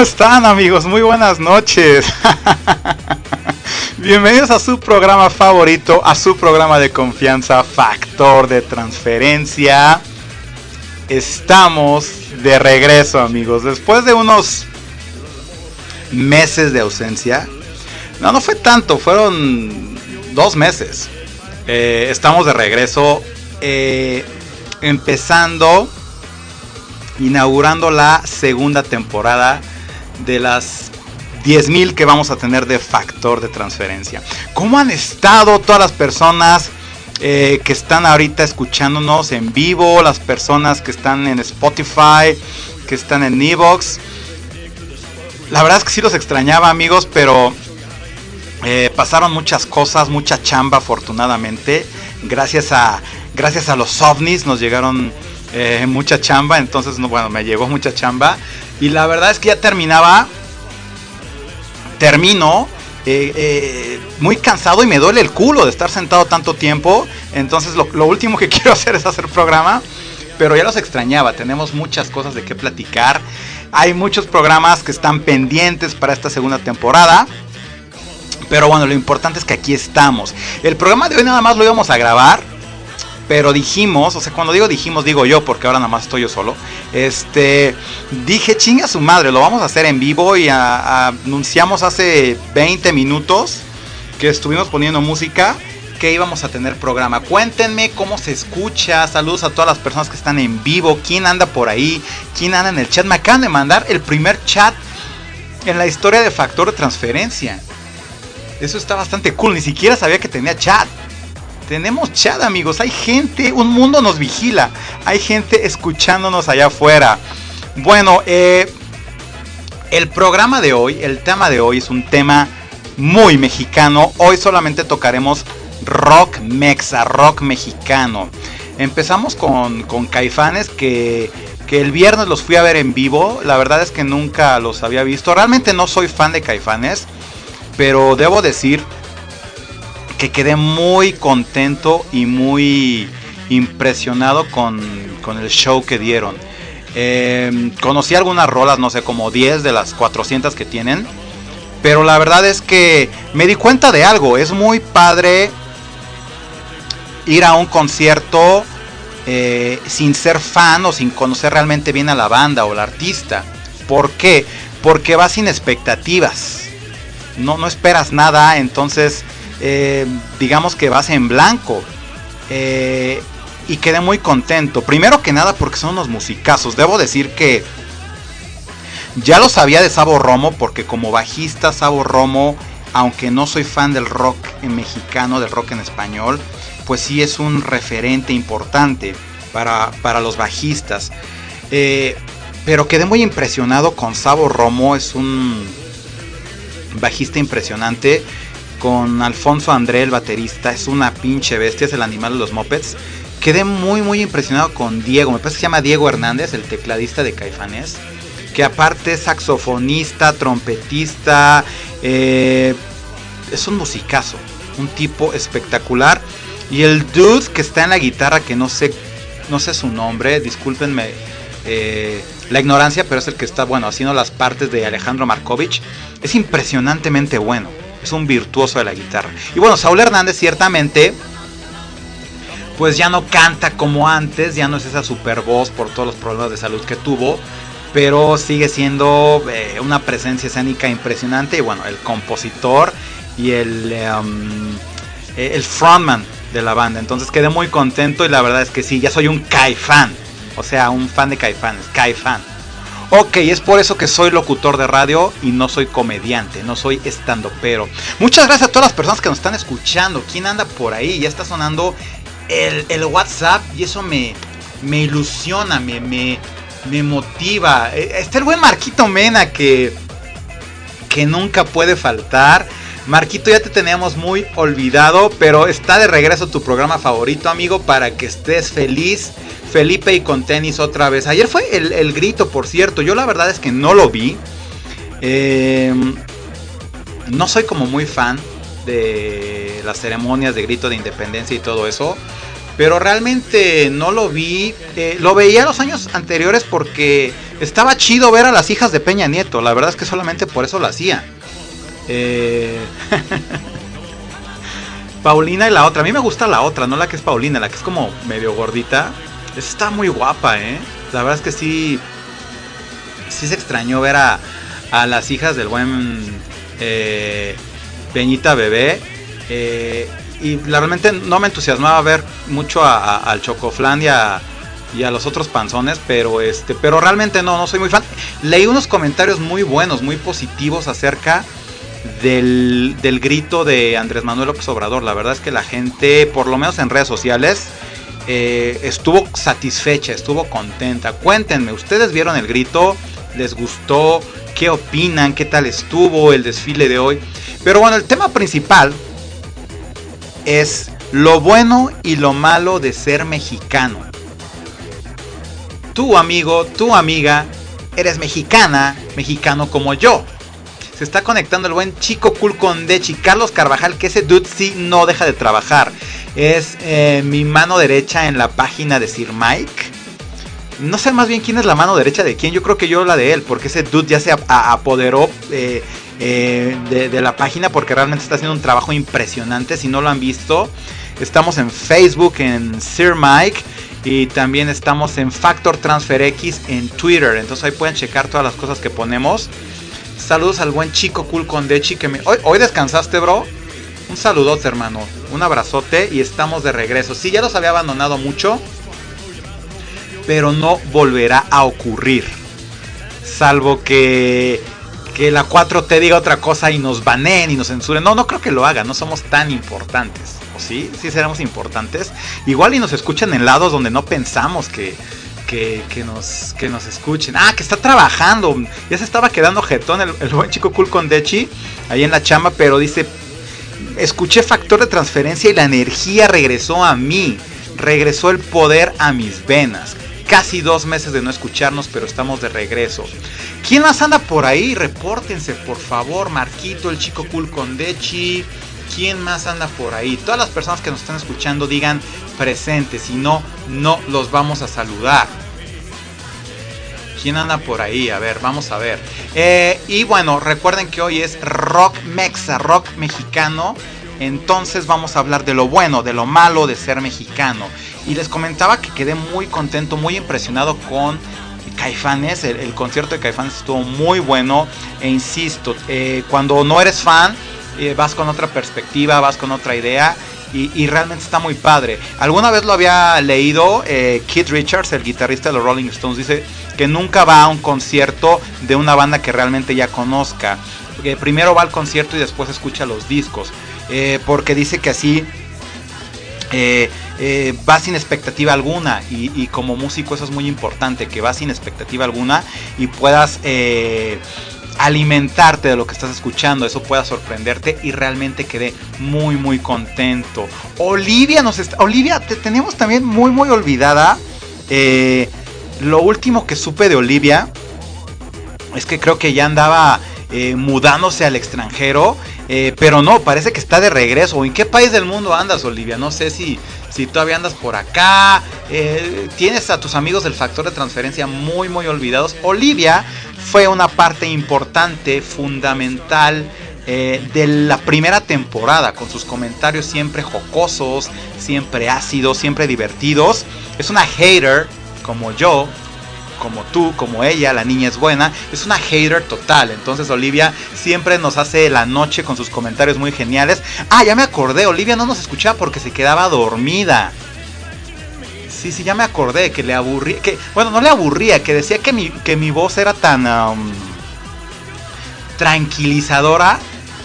¿Cómo están amigos? Muy buenas noches. Bienvenidos a su programa favorito, a su programa de confianza, Factor de Transferencia. Estamos de regreso amigos, después de unos meses de ausencia. No, no fue tanto, fueron dos meses. Eh, estamos de regreso, eh, empezando, inaugurando la segunda temporada de las 10.000 que vamos a tener de factor de transferencia. ¿Cómo han estado todas las personas eh, que están ahorita escuchándonos en vivo? Las personas que están en Spotify, que están en Evox. La verdad es que sí los extrañaba amigos, pero eh, pasaron muchas cosas, mucha chamba afortunadamente. Gracias a, gracias a los ovnis nos llegaron eh, mucha chamba, entonces bueno, me llegó mucha chamba. Y la verdad es que ya terminaba. Termino. Eh, eh, muy cansado y me duele el culo de estar sentado tanto tiempo. Entonces lo, último que quiero hacer es hacer programa. Pero ya los extrañaba. Tenemos muchas cosas de qué platicar. Hay muchos programas que están pendientes para esta segunda temporada. Pero bueno, lo importante es que aquí estamos. El programa de hoy nada más lo íbamos a grabar pero dijimos, o sea, cuando digo dijimos, digo yo, porque ahora nada más estoy yo solo. Este, dije, chinga su madre, lo vamos a hacer en vivo y anunciamos hace 20 minutos que estuvimos poniendo música que íbamos a tener programa. Cuéntenme cómo se escucha. Saludos a todas las personas que están en vivo. ¿Quién anda por ahí? ¿Quién anda en el chat? Me acaban de mandar el primer chat en la historia de factor de transferencia. Eso está bastante cool. Ni siquiera sabía que tenía chat. Tenemos chat, amigos. Hay gente, un mundo nos vigila. Hay gente escuchándonos allá afuera. Bueno, eh, el programa de hoy, el tema de hoy es un tema muy mexicano. Hoy solamente tocaremos rock mexa, rock mexicano. Empezamos con, con Caifanes que, que el viernes los fui a ver en vivo. La verdad es que nunca los había visto. Realmente no soy fan de Caifanes. Pero debo decir que quedé muy contento y muy impresionado con, el show que dieron. Em, conocí algunas rolas, no sé, como 10 de las 400 que tienen. Pero la verdad es que me di cuenta de algo. Es muy padre ir a un concierto eh, sin ser fan o sin conocer realmente bien a la banda o al artista. ¿Por qué? Porque vas sin expectativas no, no esperas nada, entonces eh, digamos que vas en blanco. Eh, y quedé muy contento. Primero que nada porque son unos musicazos. Debo decir que ya lo sabía de Sabo Romo porque como bajista Sabo Romo, aunque no soy fan del rock en mexicano, del rock en español, pues sí es un referente importante para, los bajistas. Eh, pero quedé muy impresionado con Sabo Romo, es un bajista impresionante. Con Alfonso André, el baterista, es una pinche bestia, es el animal de los mopeds. Quedé muy, muy impresionado con Diego. Me parece que se llama Diego Hernández, el tecladista de Caifanes. Que aparte es saxofonista, trompetista. Eh, es un musicazo. Un tipo espectacular. Y el dude que está en la guitarra, que no sé, no sé su nombre, discúlpenme eh, la ignorancia, pero es el que está, bueno, haciendo las partes de Alejandro Markovich es impresionantemente bueno. Es un virtuoso de la guitarra. Y bueno, Saúl Hernández ciertamente pues ya no canta como antes, ya no es esa super voz por todos los problemas de salud que tuvo, pero sigue siendo eh, una presencia escénica impresionante y bueno, el compositor y el, em, el frontman de la banda. Entonces quedé muy contento y la verdad es que sí, ya soy un Kai fan, o sea, un fan de Caifanes, Kai fan. Ok, es por eso que soy locutor de radio y no soy comediante, no soy estando pero. Muchas gracias a todas las personas que nos están escuchando. ¿Quién anda por ahí? Ya está sonando el, WhatsApp y eso me, me ilusiona, me, me, me motiva. Eh, está el buen Marquito Mena que, que nunca puede faltar. Marquito, ya te teníamos muy olvidado, pero está de regreso tu programa favorito, amigo, para que estés feliz Felipe y con tenis otra vez. Ayer fue el, grito, por cierto. Yo la verdad es que no lo vi. Em, no soy como muy fan de las ceremonias de grito de independencia y todo eso. Pero realmente no lo vi. Eh, lo veía los años anteriores porque estaba chido ver a las hijas de Peña Nieto. La verdad es que solamente por eso lo hacía. Eh, Paulina y la otra. A mí me gusta la otra, no la que es Paulina, la que es como medio gordita. Está muy guapa, ¿eh? La verdad es que sí. Sí se extrañó ver a, a las hijas del buen eh, Peñita Bebé. Eh, y realmente no me entusiasmaba ver mucho al Chocoflan y a, y a los otros panzones, pero este, pero realmente no, no soy muy fan. Leí unos comentarios muy buenos, muy positivos acerca del, del grito de Andrés Manuel López Obrador. La verdad es que la gente, por lo menos en redes sociales, eh, estuvo satisfecha, estuvo contenta. Cuéntenme, ¿ustedes vieron el grito? ¿Les gustó? ¿Qué opinan? ¿Qué tal estuvo el desfile de hoy? Pero bueno, el tema principal es lo bueno y lo malo de ser mexicano. Tu amigo, tu amiga, eres mexicana, mexicano como yo. Se está conectando el buen chico cool con Dechi, Carlos Carvajal, que ese dude sí no deja de trabajar es eh, mi mano derecha en la página de Sir Mike. No sé más bien quién es la mano derecha de quién, yo creo que yo la de él, porque ese dude ya se apoderó eh, eh, de, la página porque realmente está haciendo un trabajo impresionante. Si no lo han visto, estamos en Facebook en Sir Mike y también estamos en Factor Transfer X en Twitter. Entonces ahí pueden checar todas las cosas que ponemos. Saludos al buen chico cool con Dechi que me... Hoy, descansaste, bro. Un saludote, hermano. Un abrazote y estamos de regreso. Sí, ya los había abandonado mucho, pero no volverá a ocurrir. Salvo que que la 4T diga otra cosa y nos baneen y nos censuren. No, no creo que lo hagan, no somos tan importantes. ¿O sí? Sí seremos importantes. Igual y nos escuchan en lados donde no pensamos que, que, nos, que nos escuchen. Ah, que está trabajando. Ya se estaba quedando jetón el, buen chico cool con Dechi ahí en la chamba, pero dice, escuché factor de transferencia y la energía regresó a mí. Regresó el poder a mis venas. Casi dos meses de no escucharnos, pero estamos de regreso. ¿Quién más anda por ahí? Repórtense, por favor. Marquito, el chico cool con Dechi. ¿Quién más anda por ahí? Todas las personas que nos están escuchando digan presentes. Si no, no los vamos a saludar. ¿Quién anda por ahí? A ver, vamos a ver. Eh, y bueno, recuerden que hoy es rock mexa, rock mexicano. Entonces vamos a hablar de lo bueno, de lo malo de ser mexicano. Y les comentaba que quedé muy contento, muy impresionado con Caifanes. El, concierto de Caifanes estuvo muy bueno. E insisto, eh, cuando no eres fan, eh, vas con otra perspectiva, vas con otra idea. Y, realmente está muy padre. Alguna vez lo había leído, eh, Keith Richards, el guitarrista de los Rolling Stones, dice que nunca va a un concierto de una banda que realmente ya conozca. Que primero va al concierto y después escucha los discos. Eh, porque dice que así eh, va sin expectativa alguna y, como músico eso es muy importante, que va sin expectativa alguna y puedas alimentarte de lo que estás escuchando, eso pueda sorprenderte y realmente quedé muy muy contento. Olivia nos está, Olivia, te tenemos también muy muy olvidada. Eh, lo último que supe de Olivia es que creo que ya andaba eh, mudándose al extranjero, eh, pero no, parece que está de regreso. ¿En qué país del mundo andas, Olivia? No sé si, si todavía andas por acá. tienes a tus amigos del factor de transferencia muy, muy olvidados. Olivia fue una parte importante, fundamental eh, de la primera temporada, con sus comentarios siempre jocosos, siempre ácidos, siempre divertidos. Es una hater como yo, como tú, como ella, la niña es buena, es una hater total. Entonces Olivia siempre nos hace la noche con sus comentarios muy geniales. Ah, ya me acordé, Olivia no nos escuchaba porque se quedaba dormida. Sí, sí, ya me acordé que le aburría, que, bueno, no le aburría, que decía que mi, que mi voz era tan um, tranquilizadora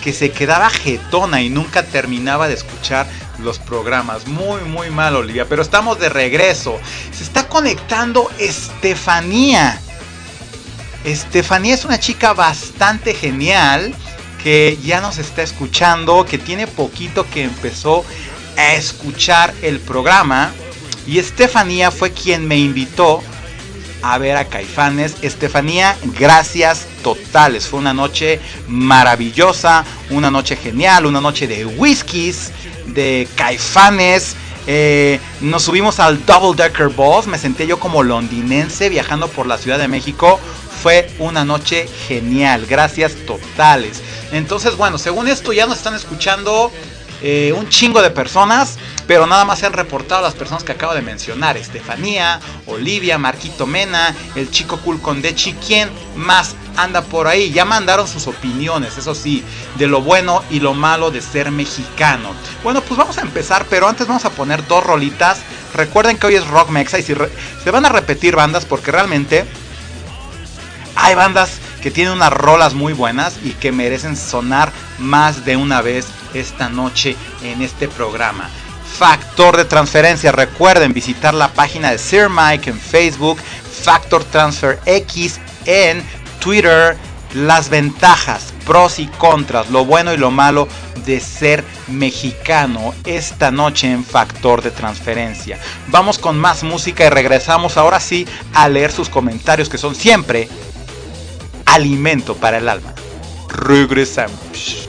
que se quedaba jetona y nunca terminaba de escuchar los programas. Muy, muy mal, Olivia, pero estamos de regreso. Se está conectando Estefanía. Estefanía es una chica bastante genial que ya nos está escuchando, que tiene poquito que empezó a escuchar el programa y Estefanía fue quien me invitó a ver a Caifanes. Estefanía, gracias totales. Fue una noche maravillosa, una noche genial, una noche de whiskies, de Caifanes. Eh, nos subimos al Double Decker Bus. Me senté yo como londinense viajando por la Ciudad de México. Fue una noche genial. Gracias totales. Entonces, bueno, según esto ya nos están escuchando eh, un chingo de personas, pero nada más se han reportado las personas que acabo de mencionar. Estefanía, Olivia, Marquito Mena, el chico cool con Dechi, ¿quién más anda por ahí? Ya mandaron sus opiniones, eso sí, de lo bueno y lo malo de ser mexicano. Bueno, pues vamos a empezar, pero antes vamos a poner dos rolitas. Recuerden que hoy es Rock Mexa y si se van a repetir bandas porque realmente hay bandas que tienen unas rolas muy buenas y que merecen sonar más de una vez esta noche en este programa. Factor de transferencia, recuerden visitar la página de Sir Mike en Facebook, Factor Transfer X en Twitter, las ventajas, pros y contras, lo bueno y lo malo de ser mexicano esta noche en Factor de Transferencia. Vamos con más música y regresamos ahora sí a leer sus comentarios que son siempre alimento para el alma. Regresamos.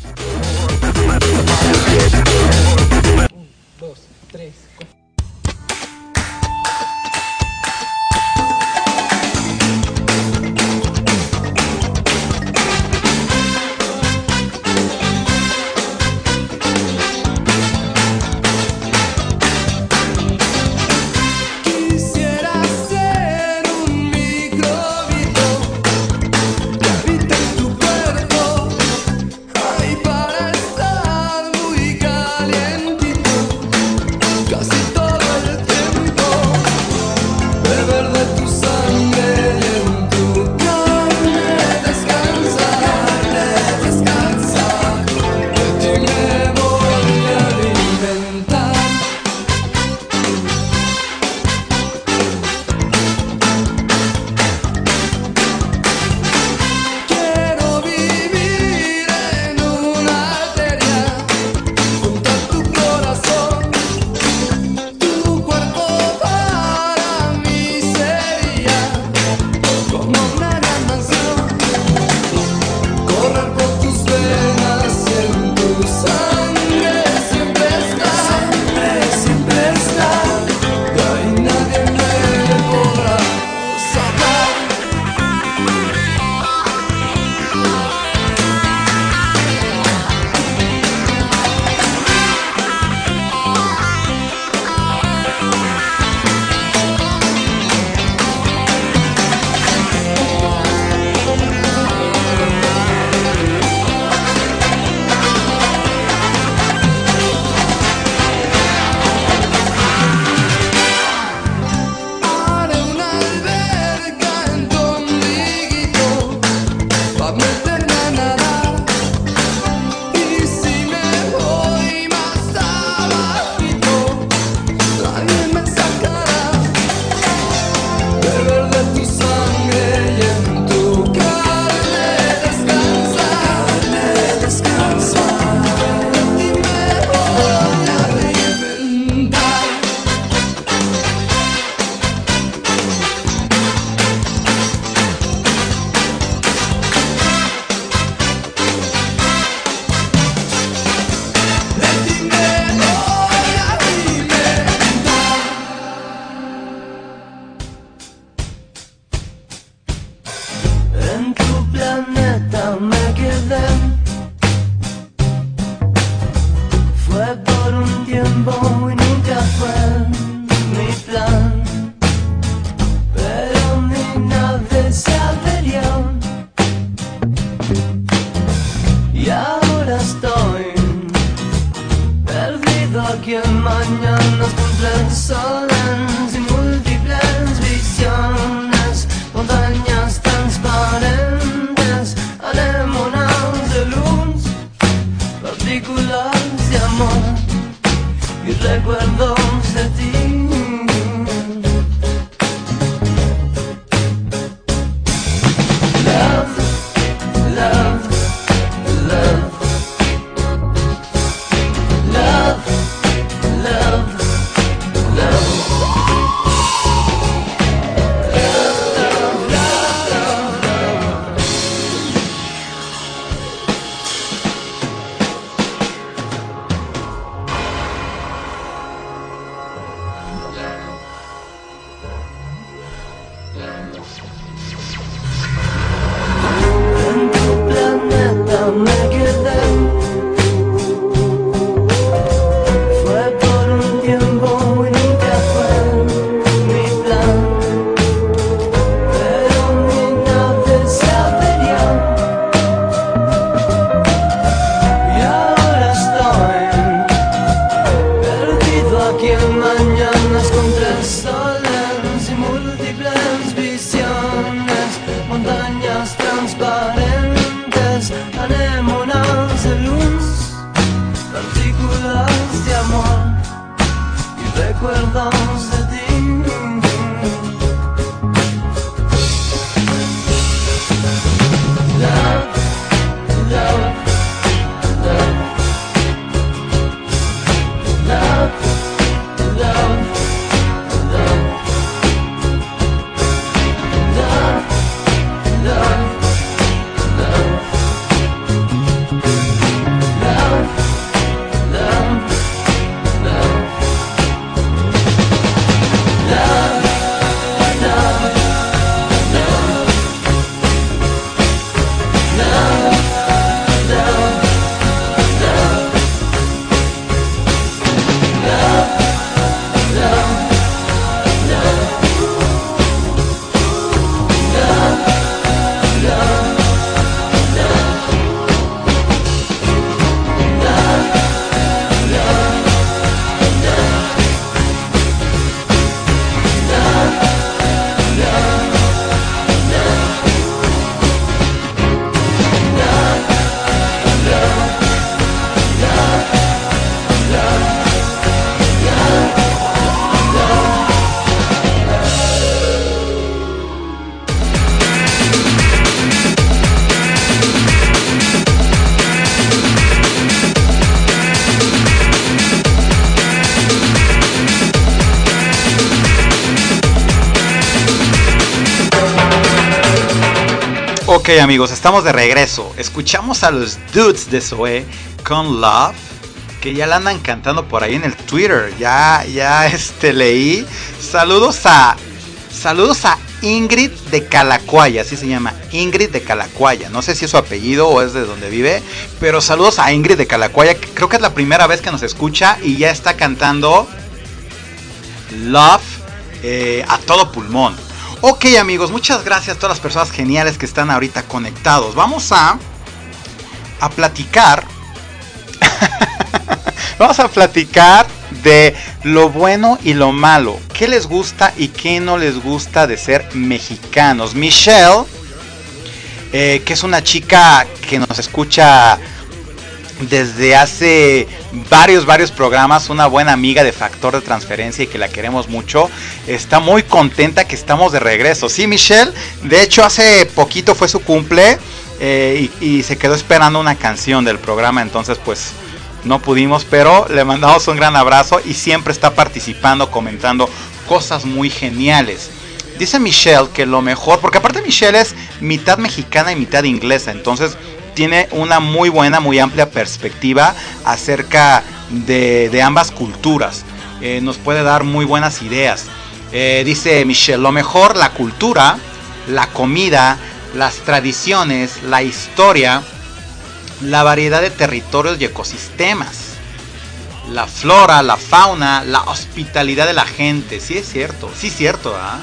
Ok amigos, estamos de regreso. Escuchamos a los dudes de Zoe con Love, que ya la andan cantando por ahí en el Twitter. Ya, ya este leí. Saludos a, saludos a Ingrid de Calacuaya, así se llama, Ingrid de Calacuaya. No sé si es su apellido o es de donde vive, pero saludos a Ingrid de Calacuaya. que Creo que es la primera vez que nos escucha y ya está cantando Love eh, a todo pulmón. Ok amigos, muchas gracias a todas las personas geniales que están ahorita conectados. Vamos a, a platicar. Vamos a platicar de lo bueno y lo malo. ¿Qué les gusta y qué no les gusta de ser mexicanos? Michelle, eh, que es una chica que nos escucha desde hace varios, varios programas, una buena amiga de Factor de Transferencia y que la queremos mucho, está muy contenta que estamos de regreso. Sí, Michelle, de hecho hace poquito fue su cumple eh, y, y se quedó esperando una canción del programa, entonces pues no pudimos, pero le mandamos un gran abrazo y siempre está participando, comentando cosas muy geniales. Dice Michelle que lo mejor, porque aparte Michelle es mitad mexicana y mitad inglesa, entonces tiene una muy buena, muy amplia perspectiva acerca de, ambas culturas. Eh, nos puede dar muy buenas ideas. Eh, dice Michelle, lo mejor la cultura, la comida, las tradiciones, la historia, la variedad de territorios y ecosistemas, la flora, la fauna, la hospitalidad de la gente. Sí es cierto, sí es cierto, ¿ah?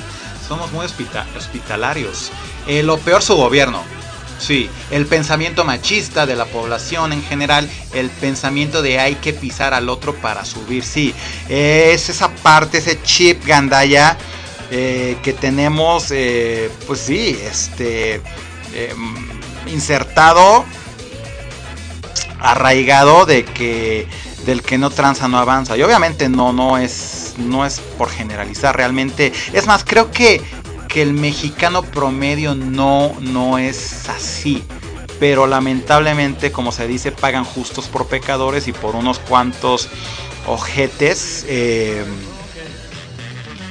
somos muy hospita- hospitalarios. Eh, lo peor su gobierno. Sí, el pensamiento machista de la población en general, el pensamiento de hay que pisar al otro para subir, sí, es esa parte, ese chip gandaya eh, que tenemos, eh, pues sí, este, eh, insertado, arraigado de que del que no tranza no avanza. Y obviamente no, no es, no es por generalizar realmente. Es más, creo que que el mexicano promedio no, no es así. Pero lamentablemente, como se dice, pagan justos por pecadores y por unos cuantos ojetes, eh,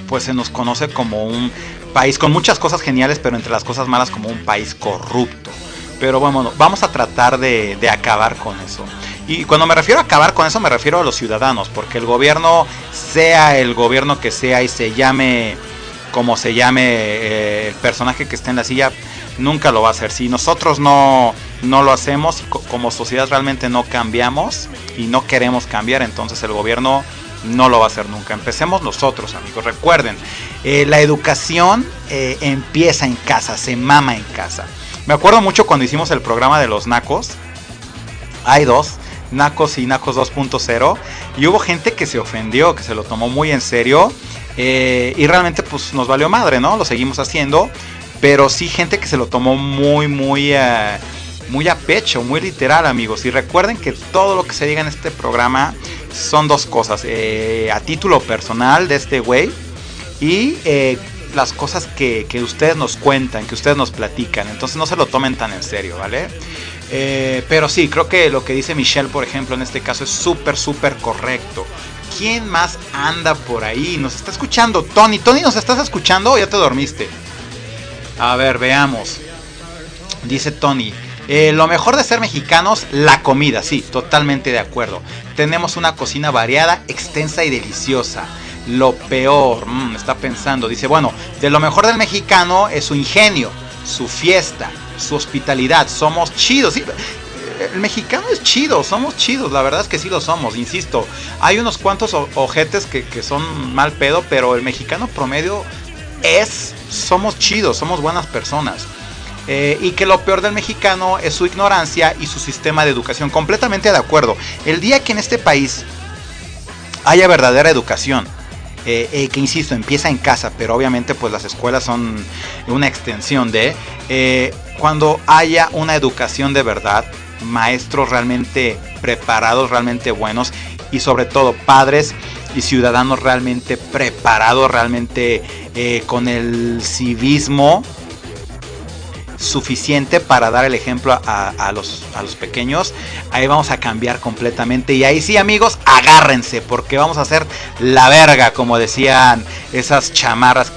pues se nos conoce como un país con muchas cosas geniales, pero entre las cosas malas como un país corrupto. Pero bueno, vamos a tratar de, de acabar con eso. Y cuando me refiero a acabar con eso, me refiero a los ciudadanos, porque el gobierno, sea el gobierno que sea y se llame como se llame eh, el personaje que esté en la silla, nunca lo va a hacer. Si nosotros no, no lo hacemos, co- como sociedad realmente no cambiamos y no queremos cambiar, entonces el gobierno no lo va a hacer nunca. Empecemos nosotros, amigos. Recuerden, eh, la educación eh, empieza en casa, se mama en casa. Me acuerdo mucho cuando hicimos el programa de los nacos. Hay dos, Nacos y Nacos 2.0. Y hubo gente que se ofendió, que se lo tomó muy en serio. Eh, y realmente pues nos valió madre, ¿no? Lo seguimos haciendo. Pero sí gente que se lo tomó muy, muy... eh, muy a pecho, muy literal amigos. Y recuerden que todo lo que se diga en este programa son dos cosas. eh, a título personal de este güey y eh, las cosas que, que ustedes nos cuentan, que ustedes nos platican. Entonces no se lo tomen tan en serio, ¿vale? Pero sí, creo que lo que dice Michelle, por ejemplo, en este caso es súper, súper correcto. ¿Quién más anda por ahí? Nos está escuchando Tony. Tony, ¿nos estás escuchando o ya te dormiste? A ver, veamos. Dice Tony. eh, lo mejor de ser mexicanos, la comida, sí, totalmente de acuerdo. Tenemos una cocina variada, extensa y deliciosa. Lo peor, mm, está pensando, dice, bueno, de lo mejor del mexicano es su ingenio, su fiesta, su hospitalidad. Somos chidos, sí. El mexicano es chido, somos chidos, la verdad es que sí lo somos, insisto. Hay unos cuantos ojetes que, son mal pedo, pero el mexicano promedio es, somos chidos, somos buenas personas. Eh, y que lo peor del mexicano es su ignorancia y su sistema de educación. Completamente de acuerdo. El día que en este país haya verdadera educación, eh, eh, que insisto, empieza en casa, pero obviamente pues las escuelas son una extensión de, cuando haya una educación de verdad, maestros realmente preparados, realmente buenos y sobre todo padres y ciudadanos realmente preparados, realmente eh, con el civismo suficiente para dar el ejemplo a, a los, a los pequeños, ahí vamos a cambiar completamente. Y ahí sí, amigos, agárrense, porque vamos a hacer la verga, como decían esas chamarras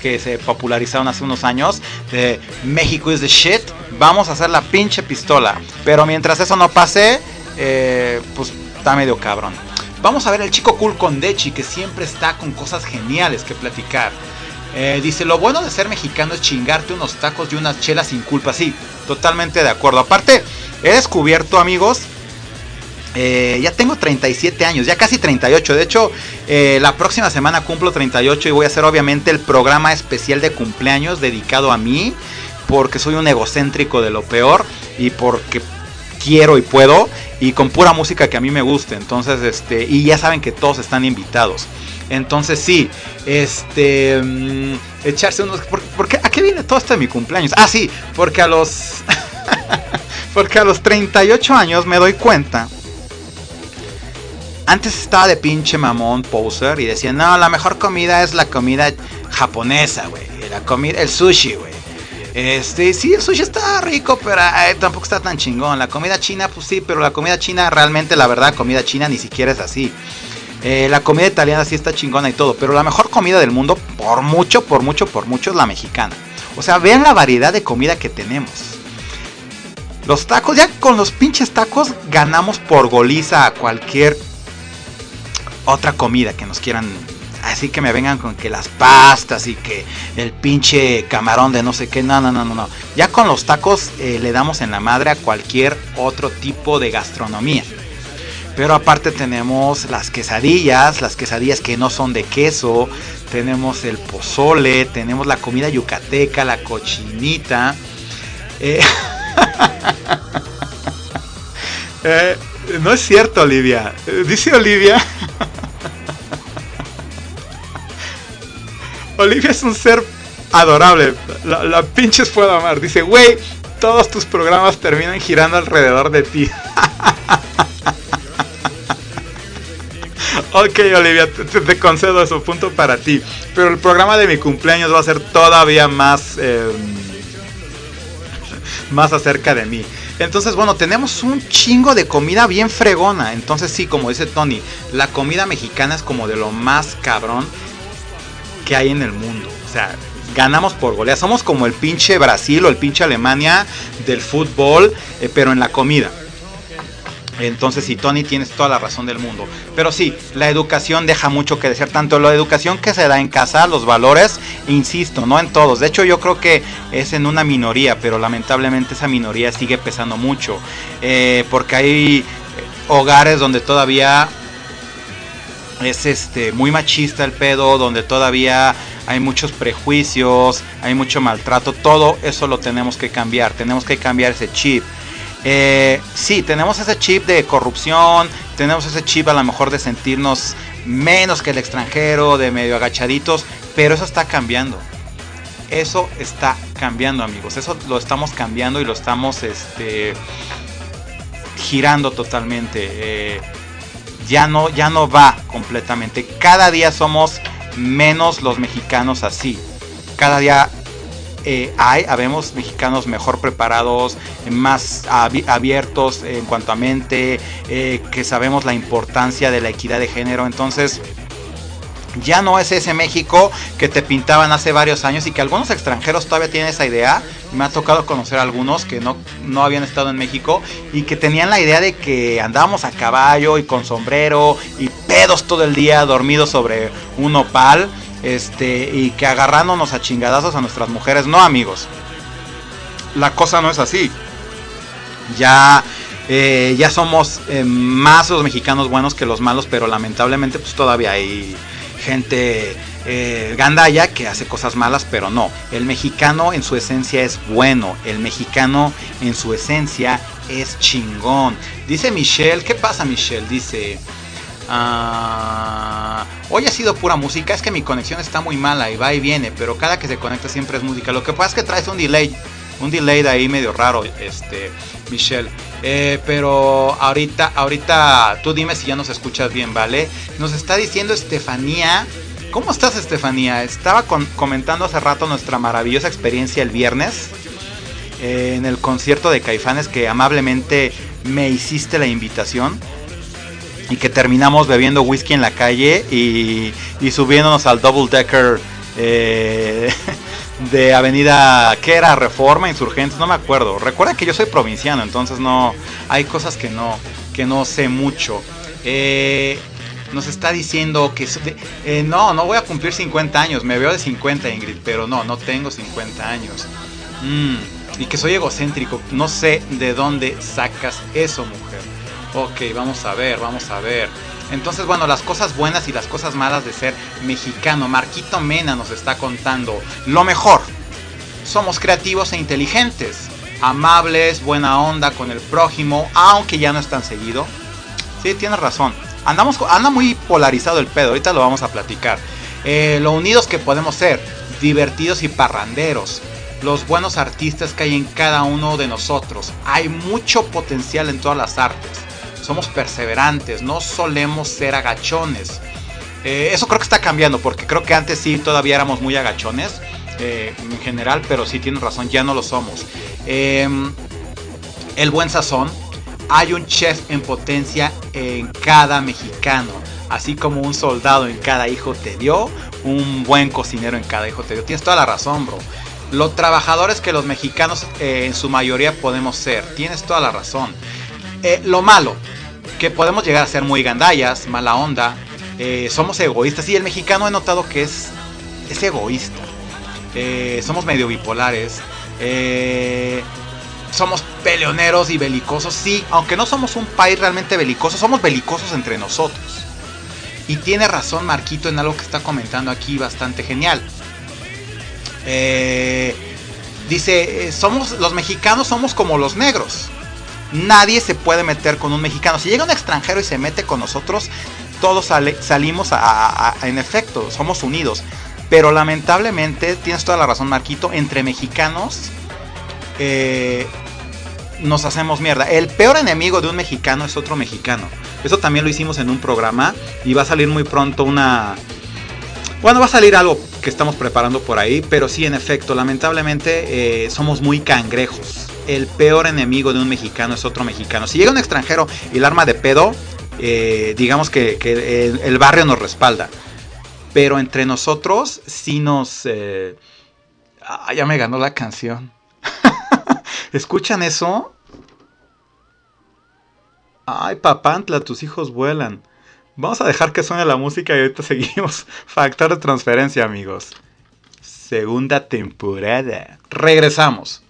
que se popularizaron hace unos años de México is the shit. Vamos a hacer la pinche pistola. Pero mientras eso no pase, eh, pues está medio cabrón. Vamos a ver el chico cool con Dechi, que siempre está con cosas geniales que platicar. Eh, dice, lo bueno de ser mexicano es chingarte unos tacos y unas chelas sin culpa. Sí, totalmente de acuerdo. Aparte, he descubierto, amigos, eh, ya tengo 37 años, ya casi 38. De hecho, eh, la próxima semana cumplo 38 y voy a hacer obviamente el programa especial de cumpleaños dedicado a mí. Porque soy un egocéntrico de lo peor y porque quiero y puedo y con pura música que a mí me guste. Entonces, este, y ya saben que todos están invitados. Entonces sí, este, mm, echarse unos, ¿por, qué, ¿a qué viene todo esto de mi cumpleaños? Ah, sí, porque a los, porque a los 38 años me doy cuenta. Antes estaba de pinche mamón poser y decía, no, la mejor comida es la comida japonesa, güey. La comida, el sushi, güey. Este, sí, el sushi está rico, pero tampoco está tan chingón. La comida china, pues sí, pero la comida china realmente, la verdad, comida china ni siquiera es así. Eh, la comida italiana sí está chingona y todo, pero la mejor comida del mundo, por mucho, por mucho, por mucho, es la mexicana. O sea, vean la variedad de comida que tenemos. Los tacos, ya con los pinches tacos ganamos por goliza a cualquier otra comida que nos quieran. Así que me vengan con que las pastas y que el pinche camarón de no sé qué. No, no, no, no. no. Ya con los tacos eh, le damos en la madre a cualquier otro tipo de gastronomía. Pero aparte tenemos las quesadillas, las quesadillas que no son de queso, tenemos el pozole, tenemos la comida yucateca, la cochinita. Eh, eh, no es cierto, Olivia. Eh, Dice Olivia. Olivia es un ser adorable. La, pinches puedo amar. Dice, güey, todos tus programas terminan girando alrededor de ti. Ok, Olivia, te, concedo eso, punto para ti. Pero el programa de mi cumpleaños va a ser todavía más, eh, más acerca de mí. Entonces, bueno, tenemos un chingo de comida bien fregona. Entonces, sí, como dice Tony, la comida mexicana es como de lo más cabrón que hay en el mundo. O sea, ganamos por goleada. Somos como el pinche Brasil o el pinche Alemania del fútbol, eh, pero en la comida. Entonces, sí, Tony, tienes toda la razón del mundo. Pero sí, la educación deja mucho que decir, tanto la educación que se da en casa, los valores, insisto, no en todos. De hecho, yo creo que es en una minoría, pero lamentablemente esa minoría sigue pesando mucho. Eh, porque hay hogares donde todavía es este muy machista el pedo, donde todavía hay muchos prejuicios, hay mucho maltrato, todo eso lo tenemos que cambiar, tenemos que cambiar ese chip. Eh, sí, tenemos ese chip de corrupción, tenemos ese chip a lo mejor de sentirnos menos que el extranjero, de medio agachaditos, pero eso está cambiando. Eso está cambiando, amigos. Eso lo estamos cambiando y lo estamos este, girando totalmente. Eh, ya no, ya no va completamente. Cada día somos menos los mexicanos así. Cada día eh, hay, habemos mexicanos mejor preparados, más abiertos en cuanto a mente, eh, que sabemos la importancia de la equidad de género. Entonces, ya no es ese México que te pintaban hace varios años y que algunos extranjeros todavía tienen esa idea. Me ha tocado conocer a algunos que no, no habían estado en México y que tenían la idea de que andábamos a caballo y con sombrero y pedos todo el día dormidos sobre un opal este, y que agarrándonos a chingadazos a nuestras mujeres. No, amigos. La cosa no es así. Ya, eh, ya somos eh, más los mexicanos buenos que los malos, pero lamentablemente pues todavía hay gente eh, gandaya que hace cosas malas, pero no. El mexicano en su esencia es bueno. El mexicano en su esencia es chingón. Dice Michelle, ¿qué pasa Michelle? Dice... Ah, hoy ha sido pura música, es que mi conexión está muy mala y va y viene, pero cada que se conecta siempre es música. Lo que pasa es que traes un delay, un delay de ahí medio raro, este, Michelle. Eh, pero ahorita, ahorita tú dime si ya nos escuchas bien, ¿vale? Nos está diciendo Estefanía. ¿Cómo estás, Estefanía? Estaba comentando hace rato nuestra maravillosa experiencia el viernes eh, en el concierto de Caifanes que amablemente me hiciste la invitación y que terminamos bebiendo whisky en la calle y, subiéndonos al double decker eh, de Avenida, ¿qué era? Reforma, Insurgentes, no me acuerdo. Recuerda que yo soy provinciano, entonces no, hay cosas que no, que no sé mucho. Eh, nos está diciendo que eh, no, no voy a cumplir 50 años, me veo de 50 Ingrid, pero no, no tengo 50 años. Mm, y que soy egocéntrico, no sé de dónde sacas eso, mujer. Ok, vamos a ver, vamos a ver. Entonces, bueno, las cosas buenas y las cosas malas de ser mexicano. Marquito Mena nos está contando lo mejor. Somos creativos e inteligentes, amables, buena onda con el prójimo, aunque ya no es tan seguido. Sí, tienes razón. Andamos, anda muy polarizado el pedo, ahorita lo vamos a platicar. Eh, lo unidos que podemos ser, divertidos y parranderos. Los buenos artistas que hay en cada uno de nosotros. Hay mucho potencial en todas las artes somos perseverantes, no solemos ser agachones. Eh, eso creo que está cambiando, porque creo que antes sí todavía éramos muy agachones eh, en general, pero sí tienes razón, ya no lo somos. Em, el buen sazón, hay un chef en potencia en cada mexicano. Así como un soldado en cada hijo te dio, un buen cocinero en cada hijo te dio. Tienes toda la razón, bro. Los trabajadores que los mexicanos eh, en su mayoría podemos ser. Tienes toda la razón. Lo malo, que podemos llegar a ser muy gandallas, mala onda, eh, somos egoístas. Y el mexicano he notado que es, es egoísta. Eh, somos medio bipolares. Eh, somos peleoneros y belicosos. Sí, aunque no somos un país realmente belicoso, somos belicosos entre nosotros. Y tiene razón Marquito en algo que está comentando aquí bastante genial. dice, somos los mexicanos somos como los negros nadie se puede meter con un mexicano. Si llega un extranjero y se mete con nosotros, todos salimos en efecto, somos unidos. Pero lamentablemente, tienes toda la razón, Marquito, entre mexicanos eh, nos hacemos mierda. El peor enemigo de un mexicano es otro mexicano. Eso también lo hicimos en un programa y va a salir muy pronto una... Bueno, va a salir algo que estamos preparando por ahí, pero sí, en efecto, lamentablemente eh, somos muy cangrejos el peor enemigo de un mexicano es otro mexicano. Si llega un extranjero y el arma de pedo, eh, digamos que, el, barrio nos respalda. Pero entre nosotros sí nos... Eh, ah, ya me ganó la canción. ¿Escuchan eso? Ay, papantla, tus hijos vuelan. Vamos a dejar que suene la música y ahorita seguimos. Factor de transferencia, amigos. Segunda temporada. Regresamos.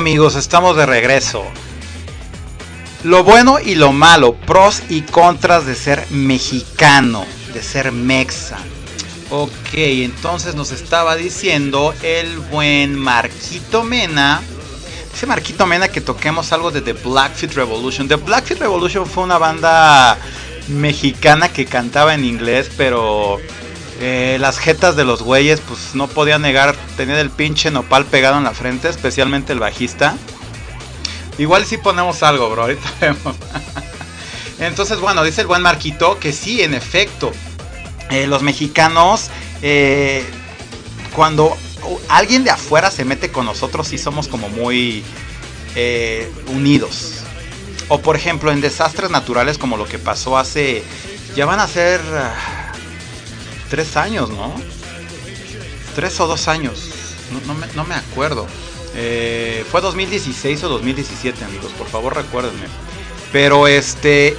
Amigos, estamos de regreso. Lo bueno y lo malo, pros y contras de ser mexicano, de ser mexa. Ok, entonces nos estaba diciendo el buen Marquito Mena. Dice Marquito Mena que toquemos algo de The Blackfeet Revolution. The Blackfeet Revolution fue una banda mexicana que cantaba en inglés, pero eh, las jetas de los güeyes, pues no podía negar tener el pinche nopal pegado en la frente, especialmente el bajista. Igual si ponemos algo, bro, ahorita vemos. Entonces, bueno, dice el buen Marquito que sí, en efecto, eh, los mexicanos, eh, cuando alguien de afuera se mete con nosotros, sí somos como muy unidos. O por ejemplo, en desastres naturales como lo que pasó hace, ya van a ser tres años, ¿no? Tres o dos años, no, me, no me acuerdo. Eh, fue 2016 o 2017, amigos, por favor recuérdenme. Pero este,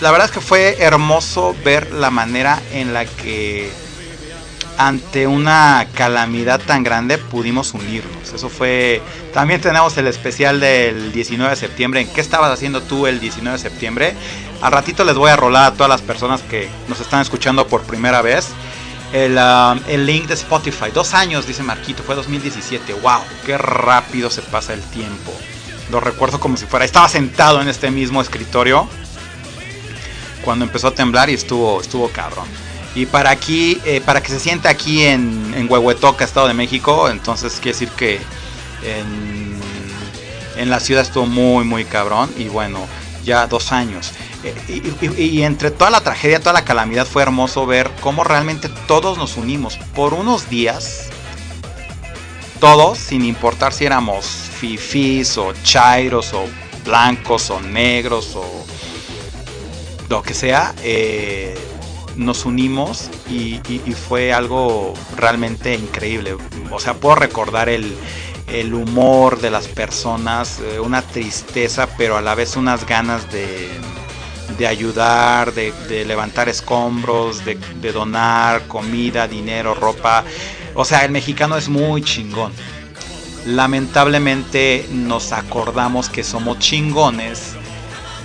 la verdad es que fue hermoso ver la manera en la que ante una calamidad tan grande pudimos unirnos. Eso fue... También tenemos el especial del 19 de septiembre. ¿En qué estabas haciendo tú el 19 de septiembre? Al ratito les voy a rolar a todas las personas que nos están escuchando por primera vez. El, uh, el link de Spotify. Dos años, dice Marquito. Fue 2017. ¡Wow! ¡Qué rápido se pasa el tiempo! Lo recuerdo como si fuera... Estaba sentado en este mismo escritorio cuando empezó a temblar y estuvo, estuvo cabrón. Y para aquí, eh, para que se sienta aquí en, Huehuetoca, Estado de México, entonces quiere decir que en, en la ciudad estuvo muy, muy cabrón. Y bueno, ya dos años. Eh, y, entre toda la tragedia, toda la calamidad, fue hermoso ver cómo realmente todos nos unimos por unos días. Todos, sin importar si éramos fifís o chairos o blancos o negros o lo que sea, eh, nos unimos y, fue algo realmente increíble. O sea, puedo recordar el, el humor de las personas, eh, una tristeza, pero a la vez unas ganas de, de ayudar, de, de levantar escombros, de, de donar comida, dinero, ropa. O sea, el mexicano es muy chingón. Lamentablemente nos acordamos que somos chingones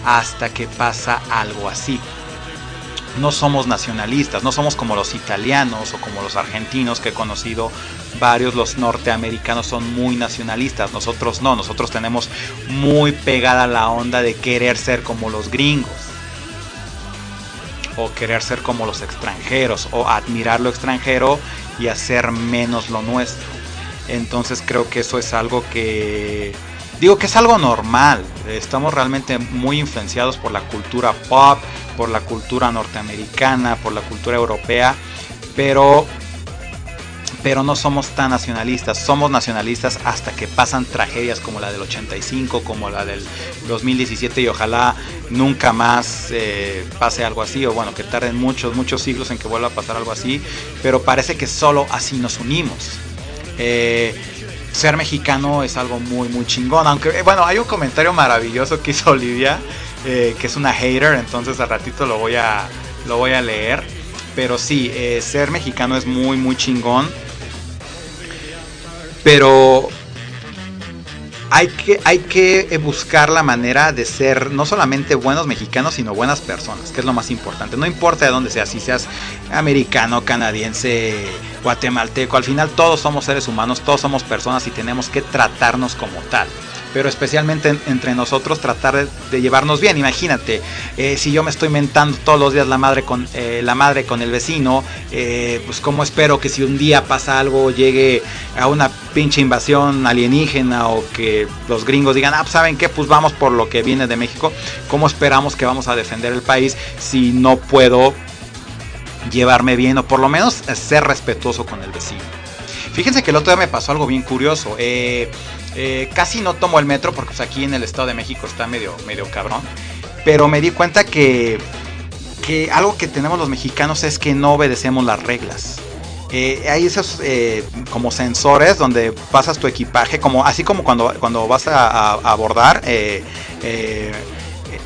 hasta que pasa algo así. No somos nacionalistas, no somos como los italianos o como los argentinos que he conocido. Varios los norteamericanos son muy nacionalistas, nosotros no, nosotros tenemos muy pegada la onda de querer ser como los gringos. O querer ser como los extranjeros, o admirar lo extranjero y hacer menos lo nuestro. Entonces creo que eso es algo que digo que es algo normal. Estamos realmente muy influenciados por la cultura pop, por la cultura norteamericana, por la cultura europea, pero pero no somos tan nacionalistas. Somos nacionalistas hasta que pasan tragedias como la del 85, como la del 2017 y ojalá nunca más eh, pase algo así o bueno, que tarden muchos, muchos siglos en que vuelva a pasar algo así, pero parece que solo así nos unimos. Eh, ser mexicano es algo muy, muy chingón. Aunque, eh, bueno, hay un comentario maravilloso que hizo Olivia, eh, que es una hater, entonces al ratito lo voy a, lo voy a leer. Pero sí, eh, ser mexicano es muy, muy chingón. Pero hay que, hay que buscar la manera de ser no solamente buenos mexicanos, sino buenas personas, que es lo más importante. No importa de dónde seas, si seas americano, canadiense, guatemalteco, al final todos somos seres humanos, todos somos personas y tenemos que tratarnos como tal. Pero especialmente en- entre nosotros tratar de, de llevarnos bien. Imagínate, eh, si yo me estoy mentando todos los días la madre con, eh, la madre con el vecino, eh, pues cómo espero que si un día pasa algo llegue a una pinche invasión alienígena o que los gringos digan, ah, pues, ¿saben qué? Pues vamos por lo que viene de México. ¿Cómo esperamos que vamos a defender el país si no puedo llevarme bien o por lo menos ser respetuoso con el vecino? Fíjense que el otro día me pasó algo bien curioso. Eh, eh, casi no tomo el metro porque pues, aquí en el Estado de México está medio, medio cabrón. Pero me di cuenta que, que algo que tenemos los mexicanos es que no obedecemos las reglas. Eh, hay esos como sensores donde pasas tu equipaje, como así como cuando, cuando vas a, abordar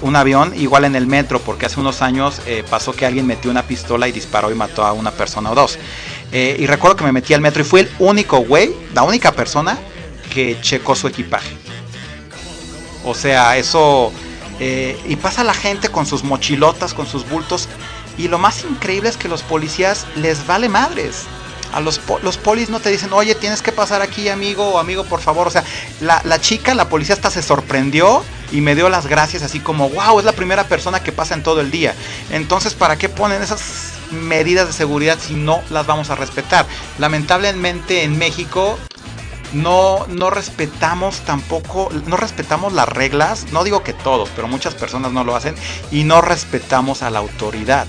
un avión, igual en el metro, porque hace unos años eh, pasó que alguien metió una pistola y disparó y mató a una persona o dos. Eh, y recuerdo que me metí al metro y fui el único güey, la única persona que checó su equipaje. O sea, eso... eh, y pasa la gente con sus mochilotas, con sus bultos. Y lo más increíble es que los policías les vale madres. A los, los polis no te dicen, oye, tienes que pasar aquí, amigo o amigo, por favor. O sea, la, la chica, la policía hasta se sorprendió y me dio las gracias así como, wow, es la primera persona que pasa en todo el día. Entonces, ¿para qué ponen esas medidas de seguridad si no las vamos a respetar? Lamentablemente en México no, no respetamos tampoco, no respetamos las reglas, no digo que todos, pero muchas personas no lo hacen y no respetamos a la autoridad.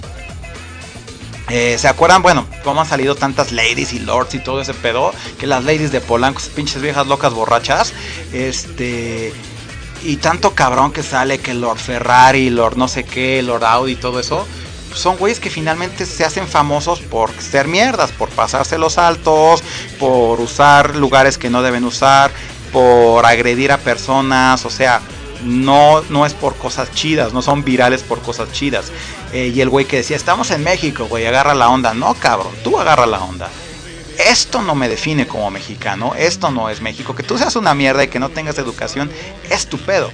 Eh, ¿Se acuerdan? Bueno, cómo han salido tantas ladies y lords y todo ese pedo. Que las ladies de Polanco, pinches viejas locas borrachas. Este. Y tanto cabrón que sale que Lord Ferrari, Lord no sé qué, Lord Audi y todo eso. Son güeyes que finalmente se hacen famosos por ser mierdas, por pasarse los altos, por usar lugares que no deben usar, por agredir a personas, o sea, no, no es por cosas chidas, no son virales por cosas chidas. Eh, y el güey que decía, estamos en México, güey, agarra la onda. No, cabrón, tú agarra la onda. Esto no me define como mexicano, esto no es México. Que tú seas una mierda y que no tengas educación es tu pedo.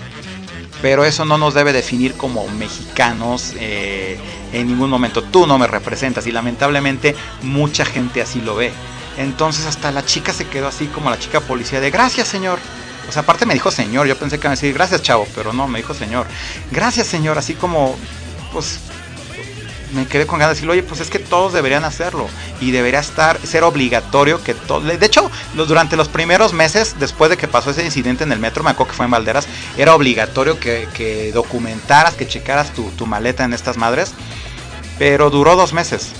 Pero eso no nos debe definir como mexicanos eh, en ningún momento. Tú no me representas y lamentablemente mucha gente así lo ve. Entonces hasta la chica se quedó así como la chica policía de gracias señor. O sea, aparte me dijo señor, yo pensé que iba a decir gracias chavo, pero no, me dijo señor. Gracias señor, así como, pues me quedé con ganas de decirle, oye, pues es que todos deberían hacerlo y debería estar, ser obligatorio que todos, de hecho, durante los primeros meses, después de que pasó ese incidente en el metro, me acuerdo que fue en Valderas, era obligatorio que, documentaras, que checaras tu maleta en estas madres, pero duró dos meses.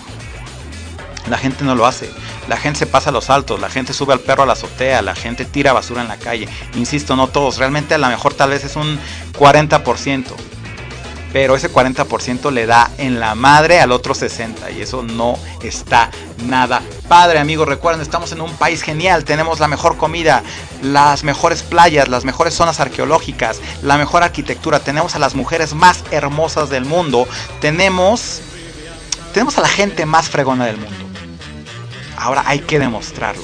La gente no lo hace. La gente se pasa a los altos, la gente sube al perro a la azotea, la gente tira basura en la calle. Insisto, no todos. Realmente a lo mejor tal vez es un 40%. Pero ese 40% le da en la madre al otro 60%. Y eso no está nada padre, amigos. Recuerden, estamos en un país genial. Tenemos la mejor comida, las mejores playas, las mejores zonas arqueológicas, la mejor arquitectura. Tenemos a las mujeres más hermosas del mundo. Tenemos, tenemos a la gente más fregona del mundo. Ahora hay que demostrarlo.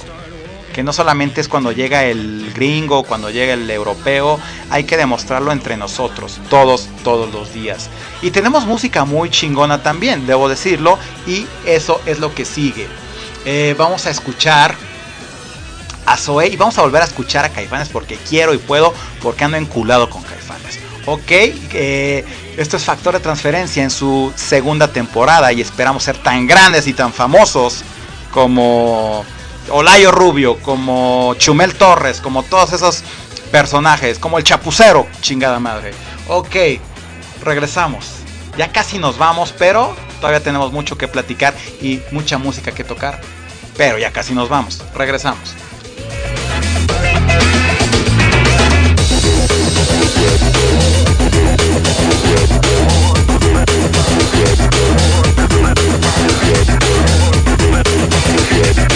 Que no solamente es cuando llega el gringo, cuando llega el europeo, hay que demostrarlo entre nosotros, todos, todos los días. Y tenemos música muy chingona también, debo decirlo, y eso es lo que sigue. Eh, vamos a escuchar a Zoe y vamos a volver a escuchar a Caifanes porque quiero y puedo, porque ando enculado con Caifanes. Ok, eh, esto es Factor de Transferencia en su segunda temporada y esperamos ser tan grandes y tan famosos como Olayo Rubio, como Chumel Torres, como todos esos personajes, como el chapucero, chingada madre. Ok, regresamos. Ya casi nos vamos, pero todavía tenemos mucho que platicar y mucha música que tocar. Pero ya casi nos vamos. Regresamos. Yeah.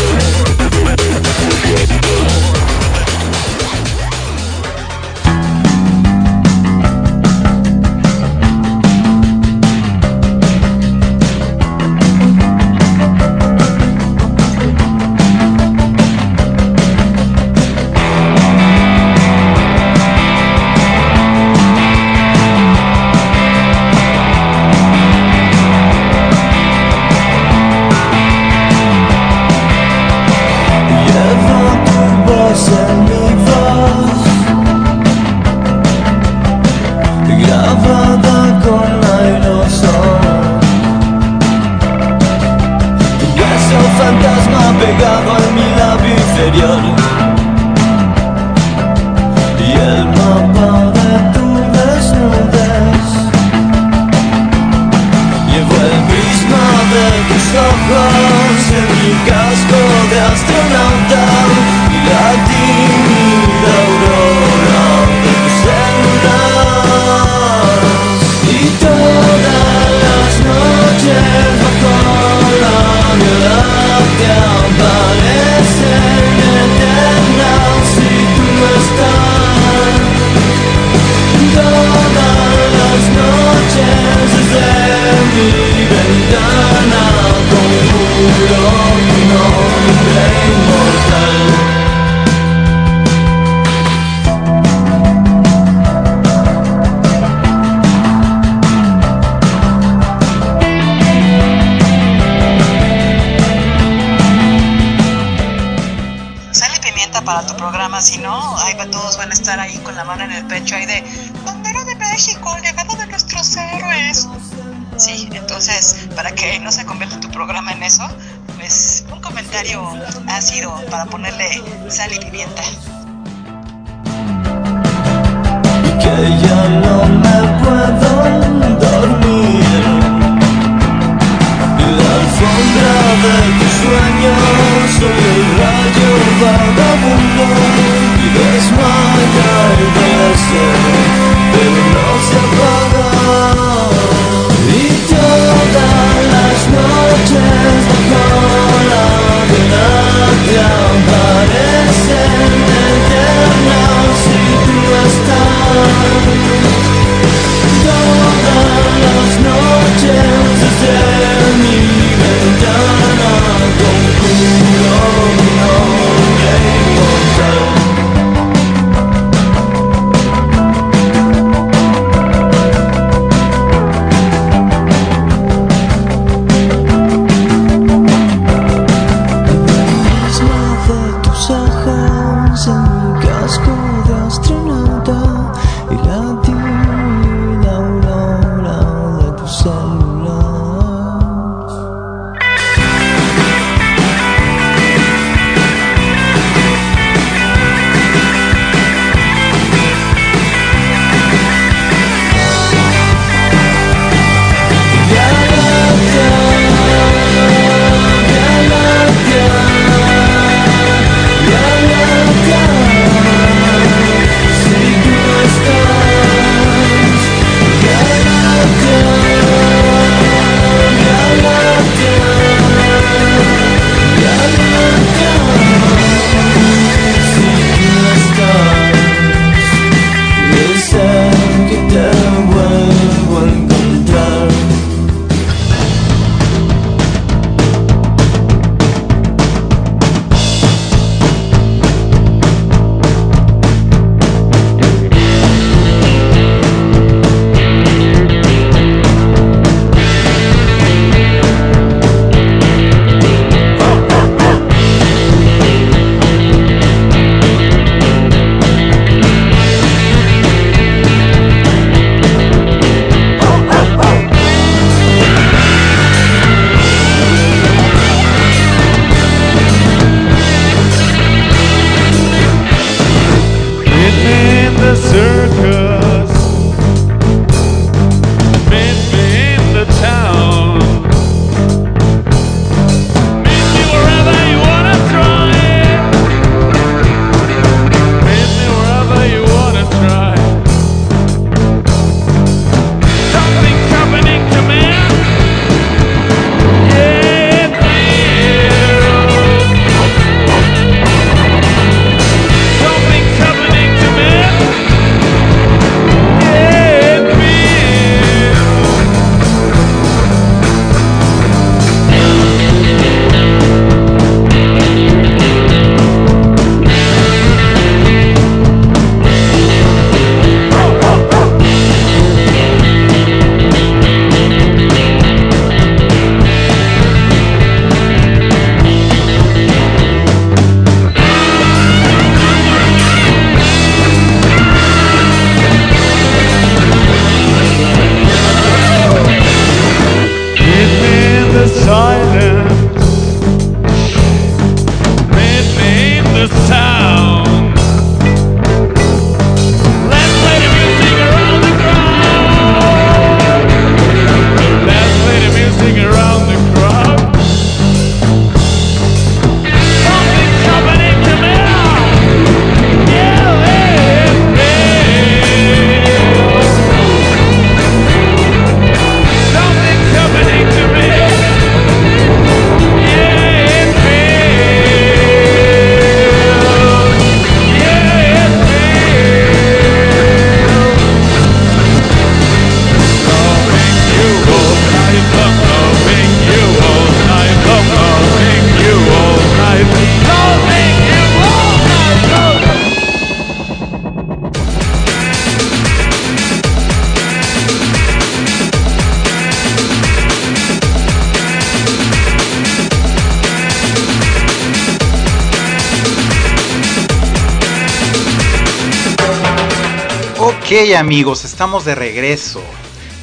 Amigos, estamos de regreso.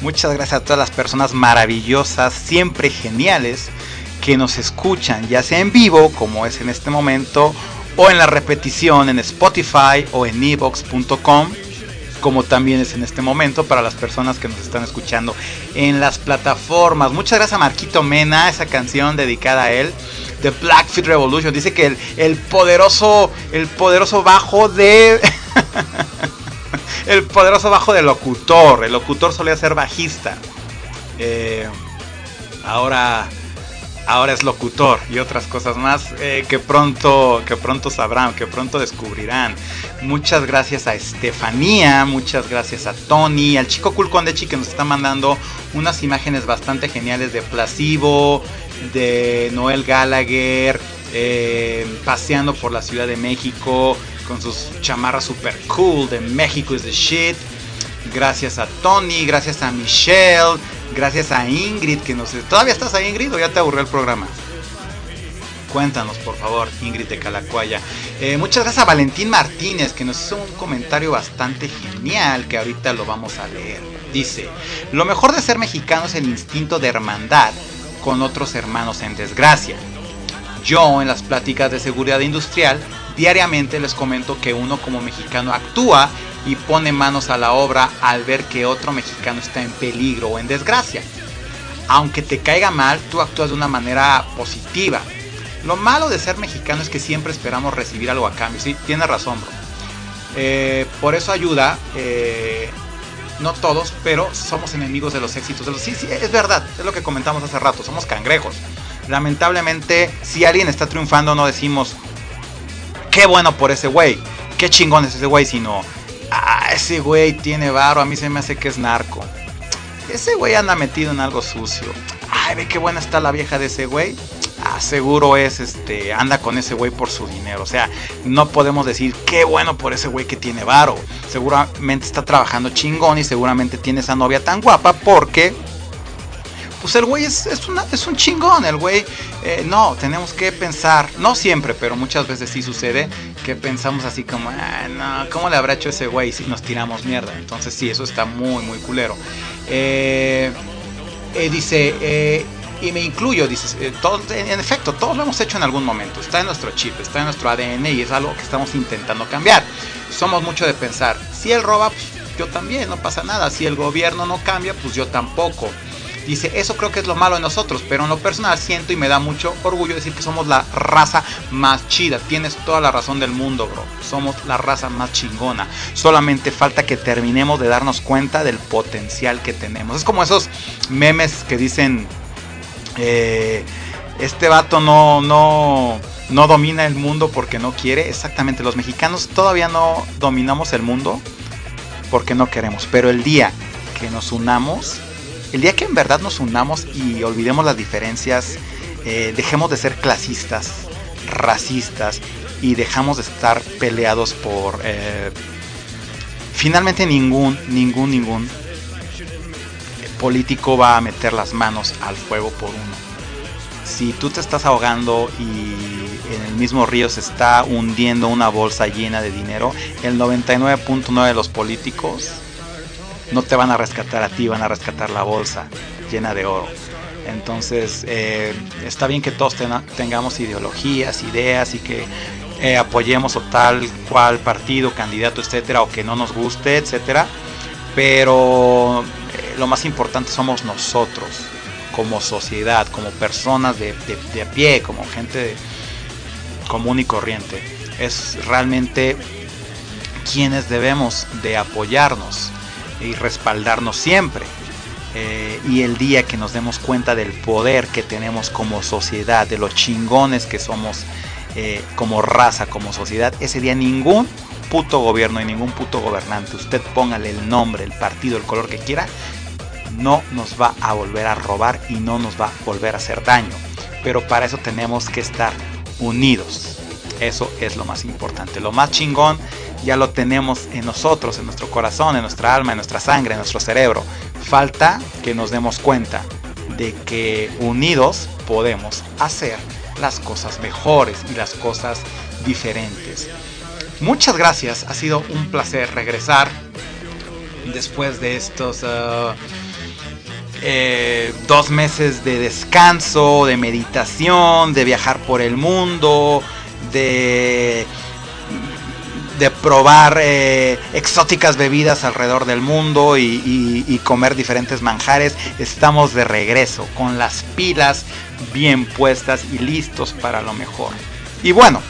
Muchas gracias a todas las personas maravillosas, siempre geniales, que nos escuchan, ya sea en vivo, como es en este momento, o en la repetición en Spotify o en evox.com, como también es en este momento para las personas que nos están escuchando en las plataformas. Muchas gracias a Marquito Mena, esa canción dedicada a él, de Blackfeet Revolution. Dice que el, el poderoso, el poderoso bajo de... el poderoso bajo del locutor. El locutor solía ser bajista. Eh, ahora, ahora es locutor y otras cosas más eh, que pronto, que pronto sabrán, que pronto descubrirán. Muchas gracias a Estefanía, muchas gracias a Tony, al chico Cool Condechi que nos está mandando unas imágenes bastante geniales de Placebo, de Noel Gallagher, eh, paseando por la Ciudad de México con sus chamarras super cool de México is the shit. Gracias a Tony, gracias a Michelle, gracias a Ingrid que nos... ¿Todavía estás ahí Ingrid o ya te aburrió el programa? Cuéntanos por favor, Ingrid de Calacuaya. Eh, muchas gracias a Valentín Martínez que nos hizo un comentario bastante genial que ahorita lo vamos a leer. Dice, lo mejor de ser mexicano es el instinto de hermandad con otros hermanos en desgracia. Yo en las pláticas de seguridad industrial diariamente les comento que uno como mexicano actúa y pone manos a la obra al ver que otro mexicano está en peligro o en desgracia. Aunque te caiga mal, tú actúas de una manera positiva. Lo malo de ser mexicano es que siempre esperamos recibir algo a cambio. Sí, tienes razón, bro. Eh, por eso ayuda, eh, no todos, pero somos enemigos de los éxitos de los... Sí, sí, es verdad, es lo que comentamos hace rato, somos cangrejos lamentablemente, si alguien está triunfando, no decimos, qué bueno por ese güey, qué chingón es ese güey, sino, ah, ese güey tiene varo, a mí se me hace que es narco. Ese güey anda metido en algo sucio. Ay, ve qué buena está la vieja de ese güey. Ah, seguro es, este, anda con ese güey por su dinero. O sea, no podemos decir qué bueno por ese güey que tiene varo. Seguramente está trabajando chingón y seguramente tiene esa novia tan guapa porque pues el güey es, es, es un chingón, el güey, eh, no, tenemos que pensar, no siempre, pero muchas veces sí sucede, que pensamos así como, ah, no, ¿cómo le habrá hecho ese güey si nos tiramos mierda? Entonces sí, eso está muy, muy culero. Eh, eh, dice, y me incluyo, dice, en, efecto, todos lo hemos hecho en algún momento, está en nuestro chip, está en nuestro ADN y es algo que estamos intentando cambiar. Somos mucho de pensar, si él roba, pues yo también, no pasa nada, si el gobierno no cambia, pues yo tampoco. Dice, eso creo que es lo malo de nosotros, pero en lo personal siento y me da mucho orgullo decir que somos la raza más chida. Tienes toda la razón del mundo, bro. Somos la raza más chingona. Solamente falta que terminemos de darnos cuenta del potencial que tenemos. Es como esos memes que dicen, eh, este vato no, no, no domina el mundo porque no quiere. Exactamente, los mexicanos todavía no dominamos el mundo porque no queremos. Pero el día que nos unamos el día que en verdad nos unamos y olvidemos las diferencias, eh, dejemos de ser clasistas, racistas y dejamos de estar peleados por... Eh, finalmente ningún, ningún, ningún político va a meter las manos al fuego por uno. Si tú te estás ahogando y en el mismo río se está hundiendo una bolsa llena de dinero, el 99.9 de los políticos no te van a rescatar a ti, van a rescatar la bolsa llena de oro. Entonces, eh, está bien que todos tengamos ideologías, ideas y que eh, apoyemos o tal cual partido, candidato, etcétera, o que no nos guste, etcétera. Pero eh, lo más importante somos nosotros, como sociedad, como personas de, de a pie, como gente común y corriente. Es realmente quienes debemos de apoyarnos y respaldarnos siempre. Eh, y el día que nos demos cuenta del poder que tenemos como sociedad, de los chingones que somos eh, como raza, como sociedad, ese día ningún puto gobierno y ningún puto gobernante, usted póngale el nombre, el partido, el color que quiera, no nos va a volver a robar y no nos va a volver a hacer daño. Pero para eso tenemos que estar unidos. Eso es lo más importante. Lo más chingón ya lo tenemos en nosotros, en nuestro corazón, en nuestra alma, en nuestra sangre, en nuestro cerebro. Falta que nos demos cuenta de que unidos podemos hacer las cosas mejores y las cosas diferentes. Muchas gracias, ha sido un placer regresar después de estos uh, eh, dos meses de descanso, de meditación, de viajar por el mundo, de probar eh, exóticas bebidas alrededor del mundo y comer diferentes manjares, estamos de regreso con las pilas bien puestas y listos para lo mejor. Y bueno,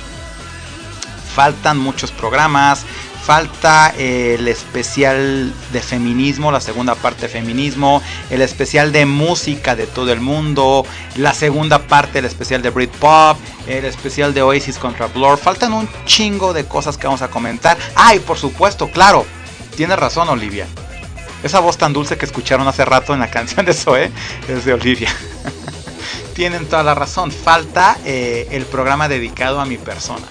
faltan muchos programas. Falta el especial de feminismo, la segunda parte de feminismo, el especial de música de todo el mundo, la segunda parte del especial de Britpop, el especial de Oasis contra Blur. Faltan un chingo de cosas que vamos a comentar. Ay, por supuesto, claro, tienes razón, Olivia. Esa voz tan dulce que escucharon hace rato en la canción de Zoe es de Olivia. Tienen toda la razón. Falta eh, el programa dedicado a mi persona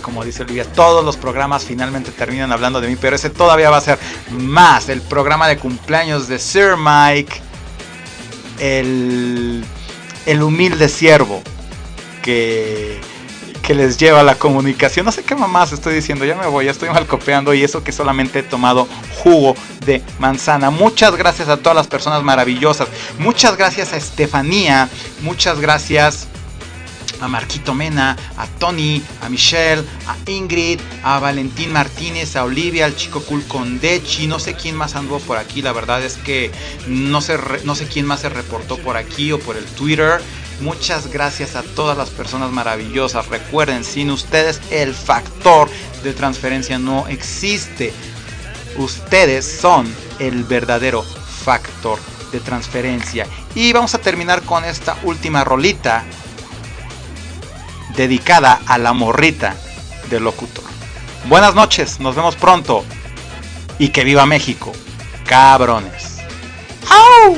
como dice Olivia, todos los programas finalmente terminan hablando de mí, pero ese todavía va a ser más. El programa de cumpleaños de Sir Mike, el, el humilde siervo que, que les lleva la comunicación. No sé qué mamás estoy diciendo, ya me voy, ya estoy mal copiando y eso que solamente he tomado jugo de manzana. Muchas gracias a todas las personas maravillosas. Muchas gracias a Estefanía, muchas gracias a Marquito Mena, a Tony, a Michelle, a Ingrid, a Valentín Martínez, a Olivia, al chico cool con Dechi, no sé quién más anduvo por aquí, la verdad es que no sé, no sé quién más se reportó por aquí o por el Twitter. Muchas gracias a todas las personas maravillosas. Recuerden, sin ustedes el factor de transferencia no existe. Ustedes son el verdadero factor de transferencia. Y vamos a terminar con esta última rolita dedicada a la morrita del locutor. Buenas noches, nos vemos pronto. Y que viva México, cabrones. ¡Au!